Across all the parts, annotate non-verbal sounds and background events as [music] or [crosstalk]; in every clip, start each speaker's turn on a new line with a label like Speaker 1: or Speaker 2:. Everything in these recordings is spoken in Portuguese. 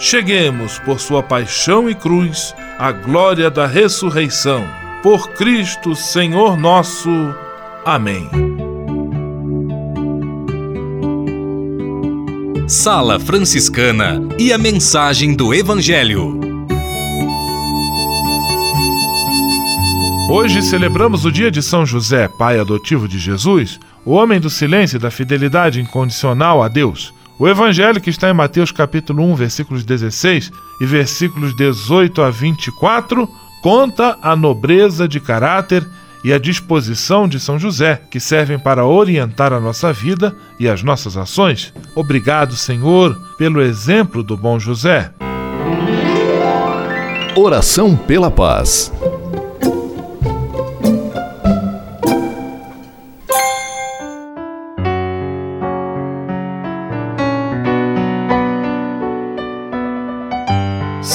Speaker 1: cheguemos, por sua paixão e cruz, à glória da ressurreição. Por Cristo, Senhor nosso. Amém.
Speaker 2: Sala Franciscana e a mensagem do Evangelho.
Speaker 1: Hoje celebramos o dia de São José, pai adotivo de Jesus, o homem do silêncio e da fidelidade incondicional a Deus. O evangelho que está em Mateus capítulo 1, versículos 16 e versículos 18 a 24 conta a nobreza de caráter e a disposição de São José, que servem para orientar a nossa vida e as nossas ações. Obrigado, Senhor, pelo exemplo do bom José.
Speaker 2: Oração pela paz.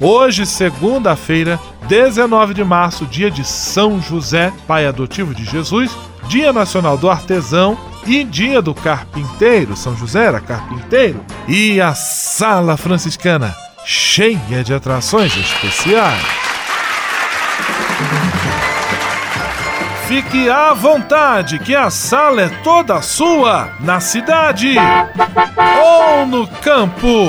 Speaker 1: Hoje, segunda-feira, 19 de março, dia de São José, pai adotivo de Jesus, Dia Nacional do Artesão e Dia do Carpinteiro. São José era carpinteiro. E a Sala Franciscana, cheia de atrações especiais. Fique à vontade, que a sala é toda sua, na cidade ou no campo.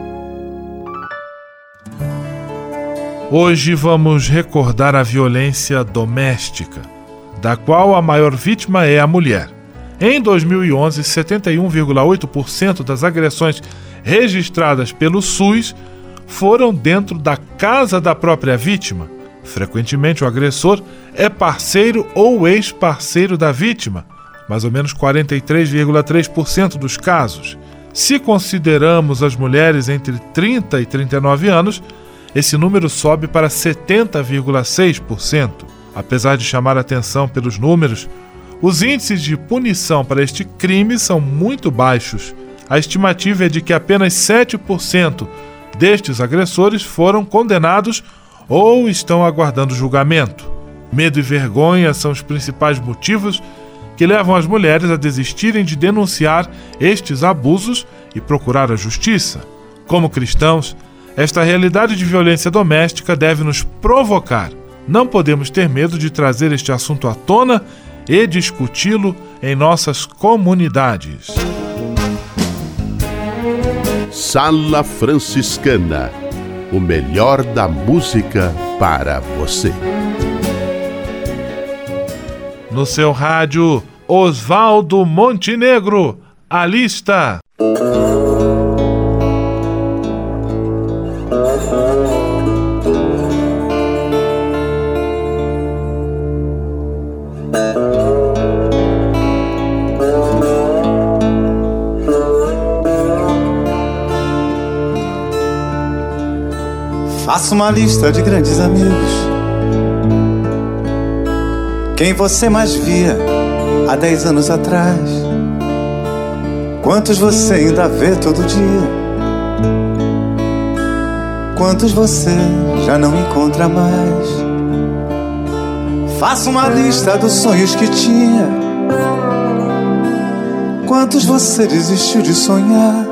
Speaker 1: Hoje vamos recordar a violência doméstica, da qual a maior vítima é a mulher. Em 2011, 71,8% das agressões registradas pelo SUS foram dentro da casa da própria vítima. Frequentemente, o agressor é parceiro ou ex-parceiro da vítima, mais ou menos 43,3% dos casos. Se consideramos as mulheres entre 30 e 39 anos, esse número sobe para 70,6%. Apesar de chamar atenção pelos números, os índices de punição para este crime são muito baixos. A estimativa é de que apenas 7% destes agressores foram condenados ou estão aguardando julgamento. Medo e vergonha são os principais motivos que levam as mulheres a desistirem de denunciar estes abusos e procurar a justiça. Como cristãos, esta realidade de violência doméstica deve nos provocar. Não podemos ter medo de trazer este assunto à tona e discuti-lo em nossas comunidades.
Speaker 3: Sala Franciscana o melhor da música para você.
Speaker 1: No seu rádio, Oswaldo Montenegro, a lista.
Speaker 4: Faça uma lista de grandes amigos. Quem você mais via há dez anos atrás? Quantos você ainda vê todo dia? Quantos você já não encontra mais? Faça uma lista dos sonhos que tinha. Quantos você desistiu de sonhar?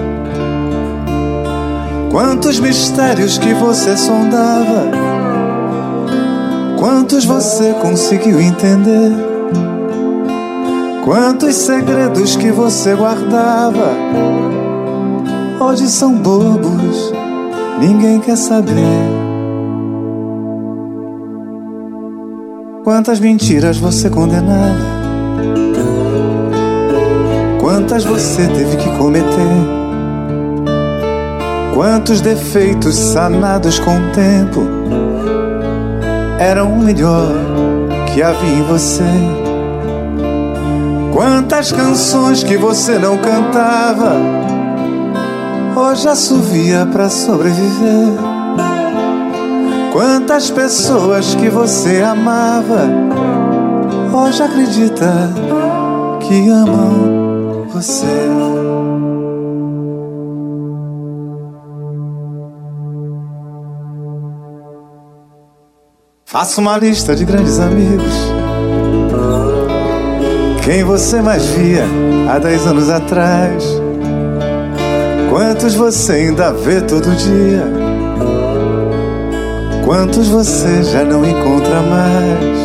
Speaker 4: Quantos mistérios que você sondava, quantos você conseguiu entender, quantos segredos que você guardava, hoje são bobos, ninguém quer saber. Quantas mentiras você condenava, quantas você teve que cometer. Quantos defeitos sanados com o tempo eram o melhor que havia em você. Quantas canções que você não cantava hoje assovia para sobreviver. Quantas pessoas que você amava hoje acredita que amam você. Faça uma lista de grandes amigos. quem você mais via há dez anos atrás. Quantos você ainda vê todo dia? Quantos você já não encontra mais?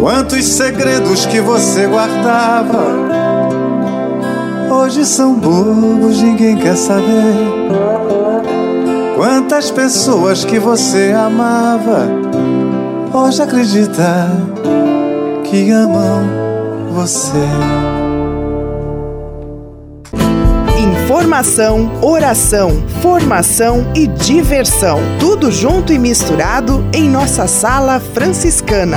Speaker 4: Quantos segredos que você guardava hoje são bobos, ninguém quer saber. Quantas pessoas que você amava hoje acredita que amam você.
Speaker 5: Informação, oração, formação e diversão. Tudo junto e misturado em nossa sala franciscana.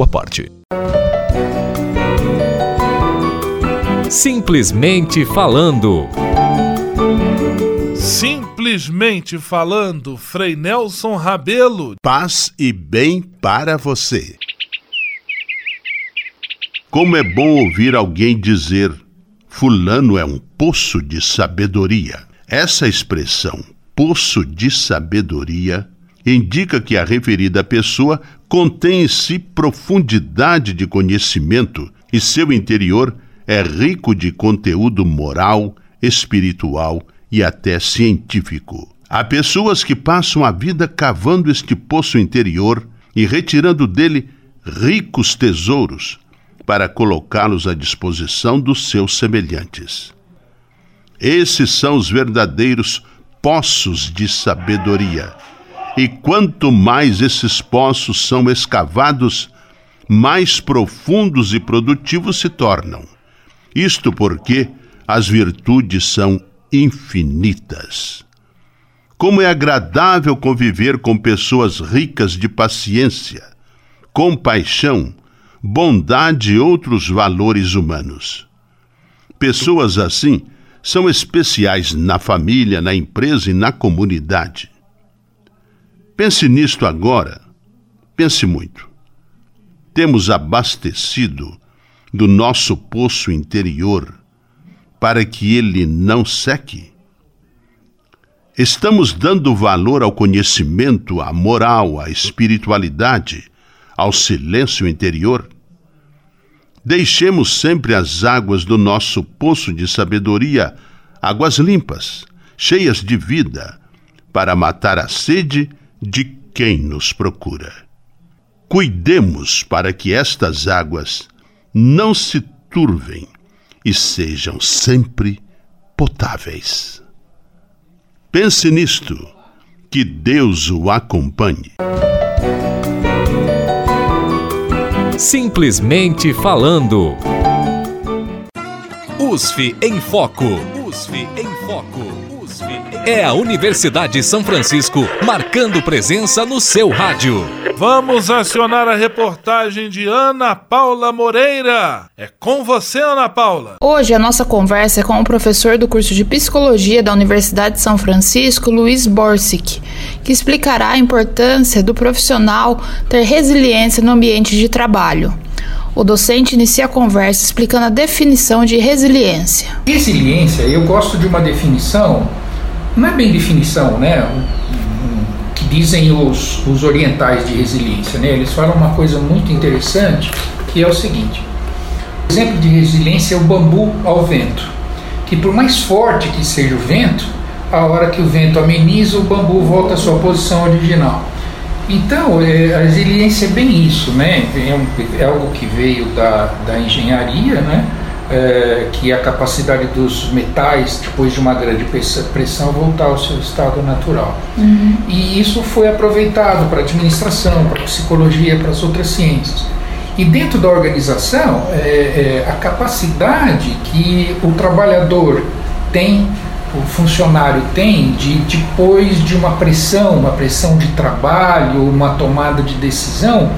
Speaker 6: sua parte.
Speaker 2: Simplesmente falando.
Speaker 1: Simplesmente falando, Frei Nelson Rabelo.
Speaker 3: Paz e bem para você. Como é bom ouvir alguém dizer: Fulano é um poço de sabedoria. Essa expressão, poço de sabedoria, indica que a referida pessoa contém em si profundidade de conhecimento e seu interior é rico de conteúdo moral, espiritual e até científico. Há pessoas que passam a vida cavando este poço interior e retirando dele ricos tesouros para colocá-los à disposição dos seus semelhantes. Esses são os verdadeiros poços de sabedoria e quanto mais esses poços são escavados, mais profundos e produtivos se tornam. Isto porque as virtudes são infinitas. Como é agradável conviver com pessoas ricas de paciência, compaixão, bondade e outros valores humanos. Pessoas assim são especiais na família, na empresa e na comunidade. Pense nisto agora. Pense muito. Temos abastecido do nosso poço interior para que ele não seque? Estamos dando valor ao conhecimento, à moral, à espiritualidade, ao silêncio interior? Deixemos sempre as águas do nosso poço de sabedoria, águas limpas, cheias de vida, para matar a sede de quem nos procura. Cuidemos para que estas águas não se turvem e sejam sempre potáveis. Pense nisto, que Deus o acompanhe.
Speaker 2: Simplesmente falando. USF em Foco. USF em Foco. É a Universidade São Francisco marcando presença no seu rádio.
Speaker 1: Vamos acionar a reportagem de Ana Paula Moreira. É com você, Ana Paula.
Speaker 7: Hoje a nossa conversa é com o professor do curso de Psicologia da Universidade de São Francisco, Luiz Borsic, que explicará a importância do profissional ter resiliência no ambiente de trabalho. O docente inicia a conversa explicando a definição de resiliência.
Speaker 8: Resiliência, eu gosto de uma definição não é bem definição, né? Que dizem os, os orientais de resiliência, né? Eles falam uma coisa muito interessante que é o seguinte: o exemplo de resiliência é o bambu ao vento, que por mais forte que seja o vento, a hora que o vento ameniza, o bambu volta à sua posição original. Então, é, a resiliência é bem isso, né? É, um, é algo que veio da, da engenharia, né? É, que a capacidade dos metais, depois de uma grande pressão, voltar ao seu estado natural. Uhum. E isso foi aproveitado para a administração, para a psicologia, para as outras ciências. E dentro da organização, é, é, a capacidade que o trabalhador tem o funcionário tem de depois de uma pressão, uma pressão de trabalho, uma tomada de decisão,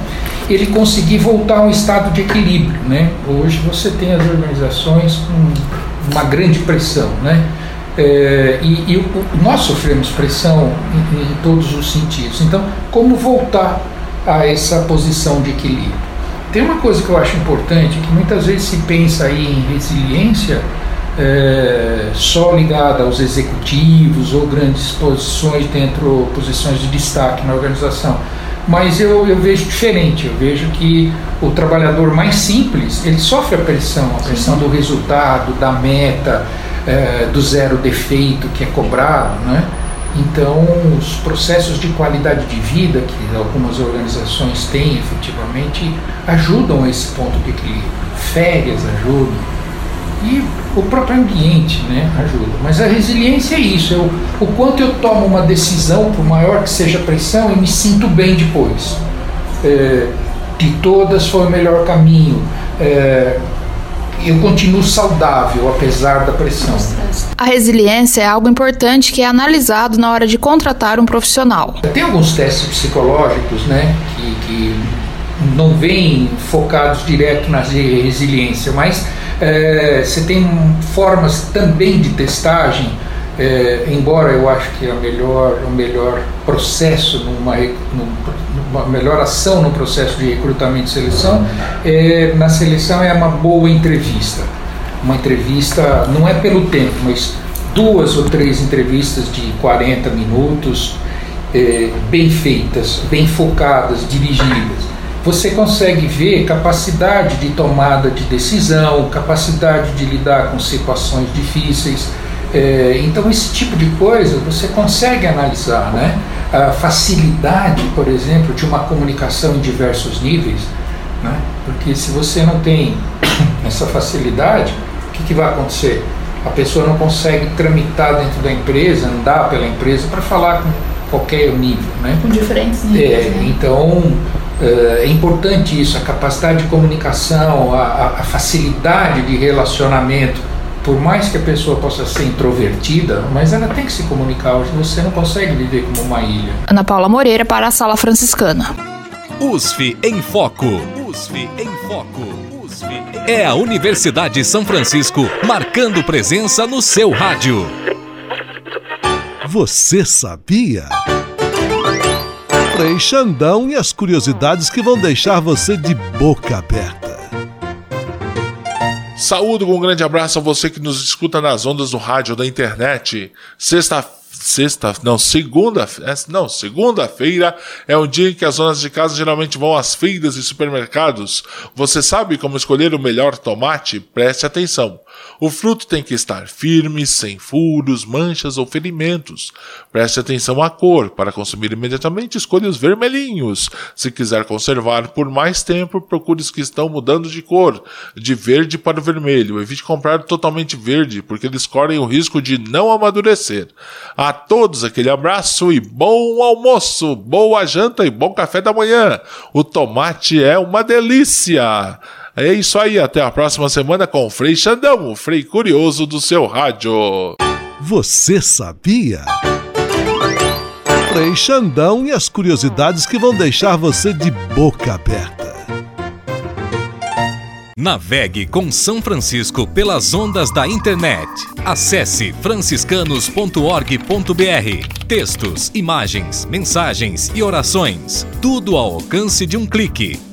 Speaker 8: ele conseguir voltar a um estado de equilíbrio, né? Hoje você tem as organizações com uma grande pressão, né? É, e, e nós sofremos pressão em, em todos os sentidos. Então, como voltar a essa posição de equilíbrio? Tem uma coisa que eu acho importante, que muitas vezes se pensa aí em resiliência é, só ligada aos executivos ou grandes posições dentro, posições de destaque na organização. Mas eu, eu vejo diferente, eu vejo que o trabalhador mais simples, ele sofre a pressão, a pressão do resultado, da meta, é, do zero defeito que é cobrado, né? Então, os processos de qualidade de vida que algumas organizações têm efetivamente ajudam a esse ponto de equilíbrio. Férias ajudam, e o próprio ambiente né, ajuda. Mas a resiliência é isso, eu, o quanto eu tomo uma decisão, por maior que seja a pressão, e me sinto bem depois. É, de todas foi o melhor caminho. É, eu continuo saudável apesar da pressão.
Speaker 7: A resiliência é algo importante que é analisado na hora de contratar um profissional.
Speaker 8: Tem alguns testes psicológicos, né, que, que não vêm focados direto na resiliência, mas é, você tem formas também de testagem, é, embora eu acho que a melhor, o melhor processo, numa, numa melhor ação no processo de recrutamento e seleção, é, na seleção é uma boa entrevista. Uma entrevista, não é pelo tempo, mas duas ou três entrevistas de 40 minutos, é, bem feitas, bem focadas, dirigidas você consegue ver capacidade de tomada de decisão, capacidade de lidar com situações difíceis. É, então, esse tipo de coisa você consegue analisar, né? A facilidade, por exemplo, de uma comunicação em diversos níveis, né? Porque se você não tem [coughs] essa facilidade, o que, que vai acontecer? A pessoa não consegue tramitar dentro da empresa, andar pela empresa para falar com qualquer nível, né?
Speaker 7: Com diferentes níveis.
Speaker 8: É, né? Então é importante isso, a capacidade de comunicação, a, a facilidade de relacionamento. Por mais que a pessoa possa ser introvertida, mas ela tem que se comunicar. Hoje você não consegue viver como uma ilha.
Speaker 7: Ana Paula Moreira para a Sala Franciscana.
Speaker 2: USF em Foco. USF em Foco. É a Universidade de São Francisco marcando presença no seu rádio.
Speaker 9: Você sabia? Frei Xandão e as curiosidades que vão deixar você de boca aberta.
Speaker 10: Saúdo com um grande abraço a você que nos escuta nas ondas do rádio da internet. Sexta sexta, não, segunda, é, não, segunda-feira é um dia em que as donas de casa geralmente vão às feiras e supermercados. Você sabe como escolher o melhor tomate? Preste atenção. O fruto tem que estar firme, sem furos, manchas ou ferimentos. Preste atenção à cor. Para consumir imediatamente, escolha os vermelhinhos. Se quiser conservar por mais tempo, procure os que estão mudando de cor, de verde para vermelho. Evite comprar totalmente verde, porque eles correm o risco de não amadurecer. A todos aquele abraço e bom almoço, boa janta e bom café da manhã. O tomate é uma delícia. É isso aí, até a próxima semana com o Frei Xandão, o Frei Curioso do seu rádio.
Speaker 9: Você sabia? Frei Xandão e as curiosidades que vão deixar você de boca aberta.
Speaker 2: Navegue com São Francisco pelas ondas da internet. Acesse franciscanos.org.br. Textos, imagens, mensagens e orações. Tudo ao alcance de um clique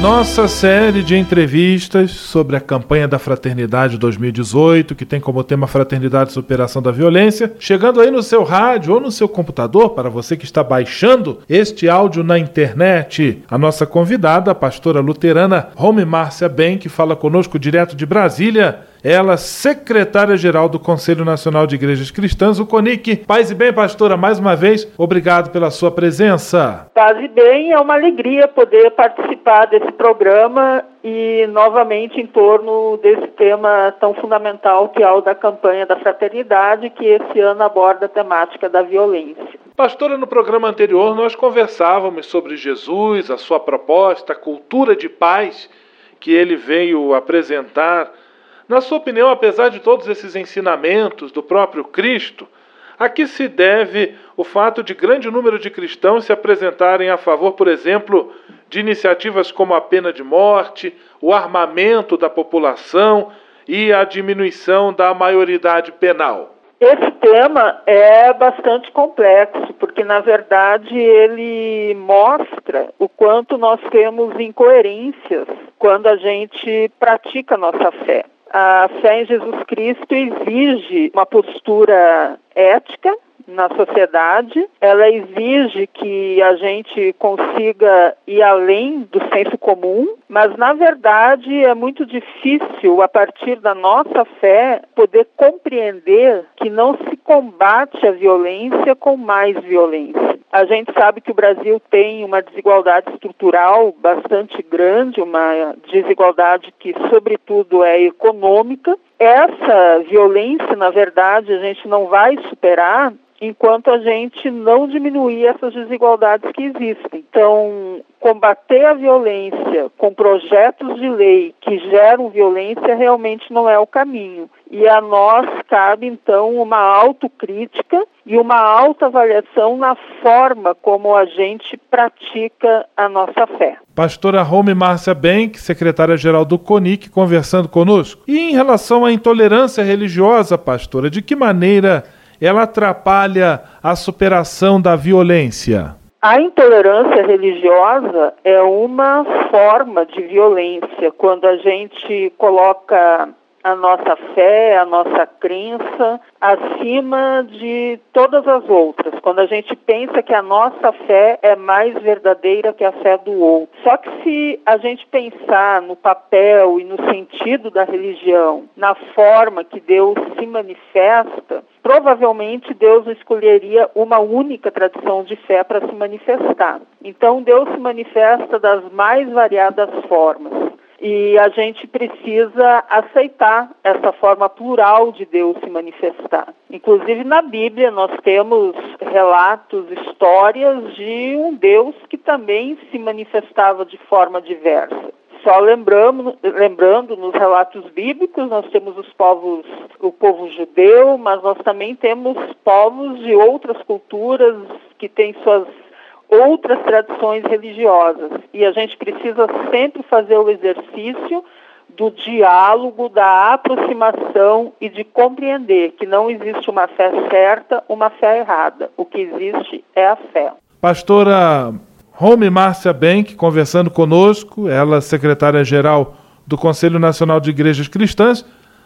Speaker 1: Nossa série de entrevistas sobre a campanha da Fraternidade 2018, que tem como tema Fraternidade e Superação da Violência, chegando aí no seu rádio ou no seu computador, para você que está baixando este áudio na internet. A nossa convidada, a pastora luterana Rome Márcia Ben, que fala conosco direto de Brasília, ela, secretária-geral do Conselho Nacional de Igrejas Cristãs, o CONIC. Paz e bem, pastora, mais uma vez, obrigado pela sua presença.
Speaker 11: Paz e bem, é uma alegria poder participar desse programa e novamente em torno desse tema tão fundamental que é o da campanha da fraternidade, que esse ano aborda a temática da violência.
Speaker 1: Pastora, no programa anterior nós conversávamos sobre Jesus, a sua proposta, a cultura de paz que ele veio apresentar na sua opinião, apesar de todos esses ensinamentos do próprio Cristo, a que se deve o fato de grande número de cristãos se apresentarem a favor, por exemplo, de iniciativas como a pena de morte, o armamento da população e a diminuição da maioridade penal?
Speaker 11: Esse tema é bastante complexo, porque na verdade ele mostra o quanto nós temos incoerências quando a gente pratica nossa fé a fé em Jesus Cristo exige uma postura ética na sociedade, ela exige que a gente consiga ir além do senso comum, mas na verdade é muito difícil, a partir da nossa fé, poder compreender que não se combate a violência com mais violência. A gente sabe que o Brasil tem uma desigualdade estrutural bastante grande, uma desigualdade que, sobretudo, é econômica. Essa violência, na verdade, a gente não vai superar enquanto a gente não diminuir essas desigualdades que existem. Então, combater a violência com projetos de lei que geram violência realmente não é o caminho. E a nós cabe, então, uma autocrítica e uma autoavaliação na forma como a gente pratica a nossa fé.
Speaker 1: Pastora Rome Márcia Benck, secretária-geral do CONIC, conversando conosco. E em relação à intolerância religiosa, pastora, de que maneira ela atrapalha a superação da violência?
Speaker 11: A intolerância religiosa é uma forma de violência quando a gente coloca a nossa fé, a nossa crença acima de todas as outras. Quando a gente pensa que a nossa fé é mais verdadeira que a fé do outro. Só que se a gente pensar no papel e no sentido da religião, na forma que Deus se manifesta, provavelmente Deus escolheria uma única tradição de fé para se manifestar. Então Deus se manifesta das mais variadas formas. E a gente precisa aceitar essa forma plural de Deus se manifestar. Inclusive na Bíblia nós temos relatos, histórias de um Deus que também se manifestava de forma diversa. Só lembrando, lembrando nos relatos bíblicos, nós temos os povos, o povo judeu, mas nós também temos povos de outras culturas que têm suas outras tradições religiosas. E a gente precisa sempre fazer o exercício do diálogo, da aproximação e de compreender que não existe uma fé certa, uma fé errada. O que existe é a fé.
Speaker 1: Pastora Rome Márcia Benck, conversando conosco, ela secretária-geral do Conselho Nacional de Igrejas Cristãs.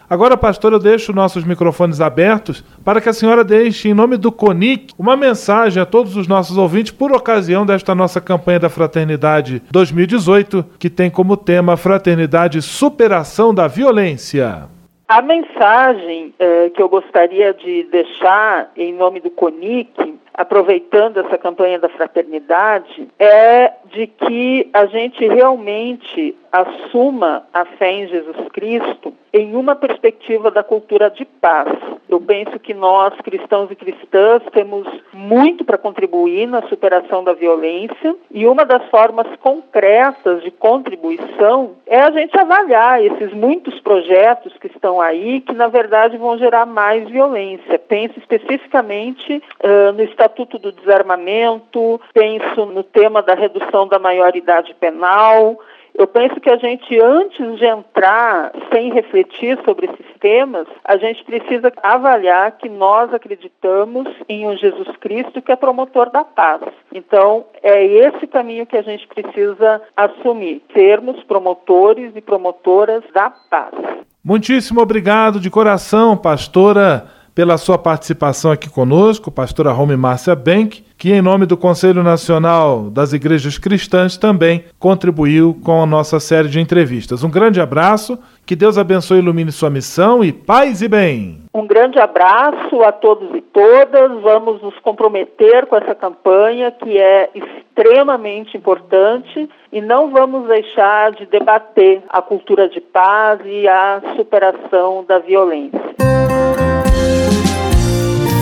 Speaker 1: Agora, pastor, eu deixo nossos microfones abertos para que a senhora deixe, em nome do CONIC, uma mensagem a todos os nossos ouvintes por ocasião desta nossa campanha da Fraternidade 2018, que tem como tema Fraternidade Superação da Violência.
Speaker 11: A mensagem eh, que eu gostaria de deixar em nome do CONIC aproveitando essa campanha da fraternidade, é de que a gente realmente assuma a fé em Jesus Cristo em uma perspectiva da cultura de paz. Eu penso que nós, cristãos e cristãs, temos muito para contribuir na superação da violência e uma das formas concretas de contribuição é a gente avaliar esses muitos projetos que estão aí que, na verdade, vão gerar mais violência. Penso especificamente uh, no Estatuto do Desarmamento, penso no tema da redução da maioridade penal, eu penso que a gente, antes de entrar sem refletir sobre esses temas, a gente precisa avaliar que nós acreditamos em um Jesus Cristo que é promotor da paz. Então, é esse caminho que a gente precisa assumir, sermos promotores e promotoras da paz.
Speaker 1: Muitíssimo obrigado de coração, pastora pela sua participação aqui conosco, pastora Rome Márcia Benck, que em nome do Conselho Nacional das Igrejas Cristãs também contribuiu com a nossa série de entrevistas. Um grande abraço, que Deus abençoe e ilumine sua missão e paz e bem.
Speaker 11: Um grande abraço a todos e todas. Vamos nos comprometer com essa campanha que é extremamente importante e não vamos deixar de debater a cultura de paz e a superação da violência.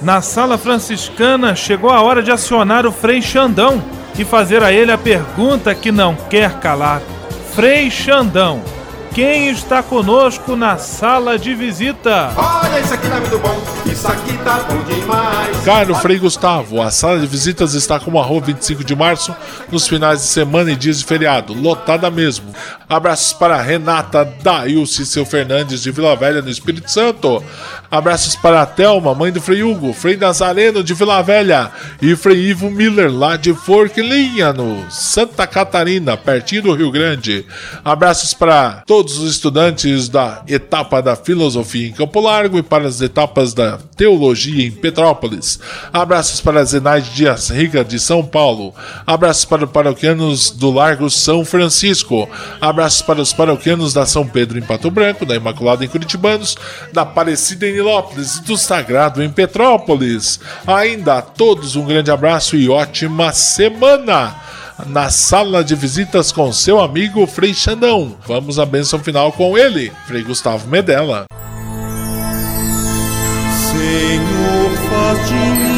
Speaker 1: Na sala franciscana chegou a hora de acionar o Frei Xandão e fazer a ele a pergunta que não quer calar. Frei Xandão, quem está conosco na sala de visita?
Speaker 12: Olha, isso aqui tá muito bom, isso aqui tá bom demais.
Speaker 10: Caro Frei Gustavo, a sala de visitas está como a rua 25 de março, nos finais de semana e dias de feriado, lotada mesmo. Abraços para Renata Dailce seu Fernandes de Vila Velha, no Espírito Santo. Abraços para a Thelma, mãe do Frei Hugo, Frei Nazareno de Vila Velha e Frei Ivo Miller, lá de Forquilinha, no Santa Catarina, pertinho do Rio Grande. Abraços para todos os estudantes da etapa da Filosofia em Campo Largo e para as etapas da Teologia em Petrópolis. Abraços para Zenaide Dias Riga, de São Paulo. Abraços para os paroquianos do Largo São Francisco. Abraços para os paroquianos da São Pedro em Pato Branco, da Imaculada em Curitibanos, da Aparecida em Nilópolis e do Sagrado em Petrópolis. Ainda a todos um grande abraço e ótima semana! Na sala de visitas com seu amigo Frei Xandão. Vamos à bênção final com ele, Frei Gustavo Medella.
Speaker 13: Senhor, faz de mim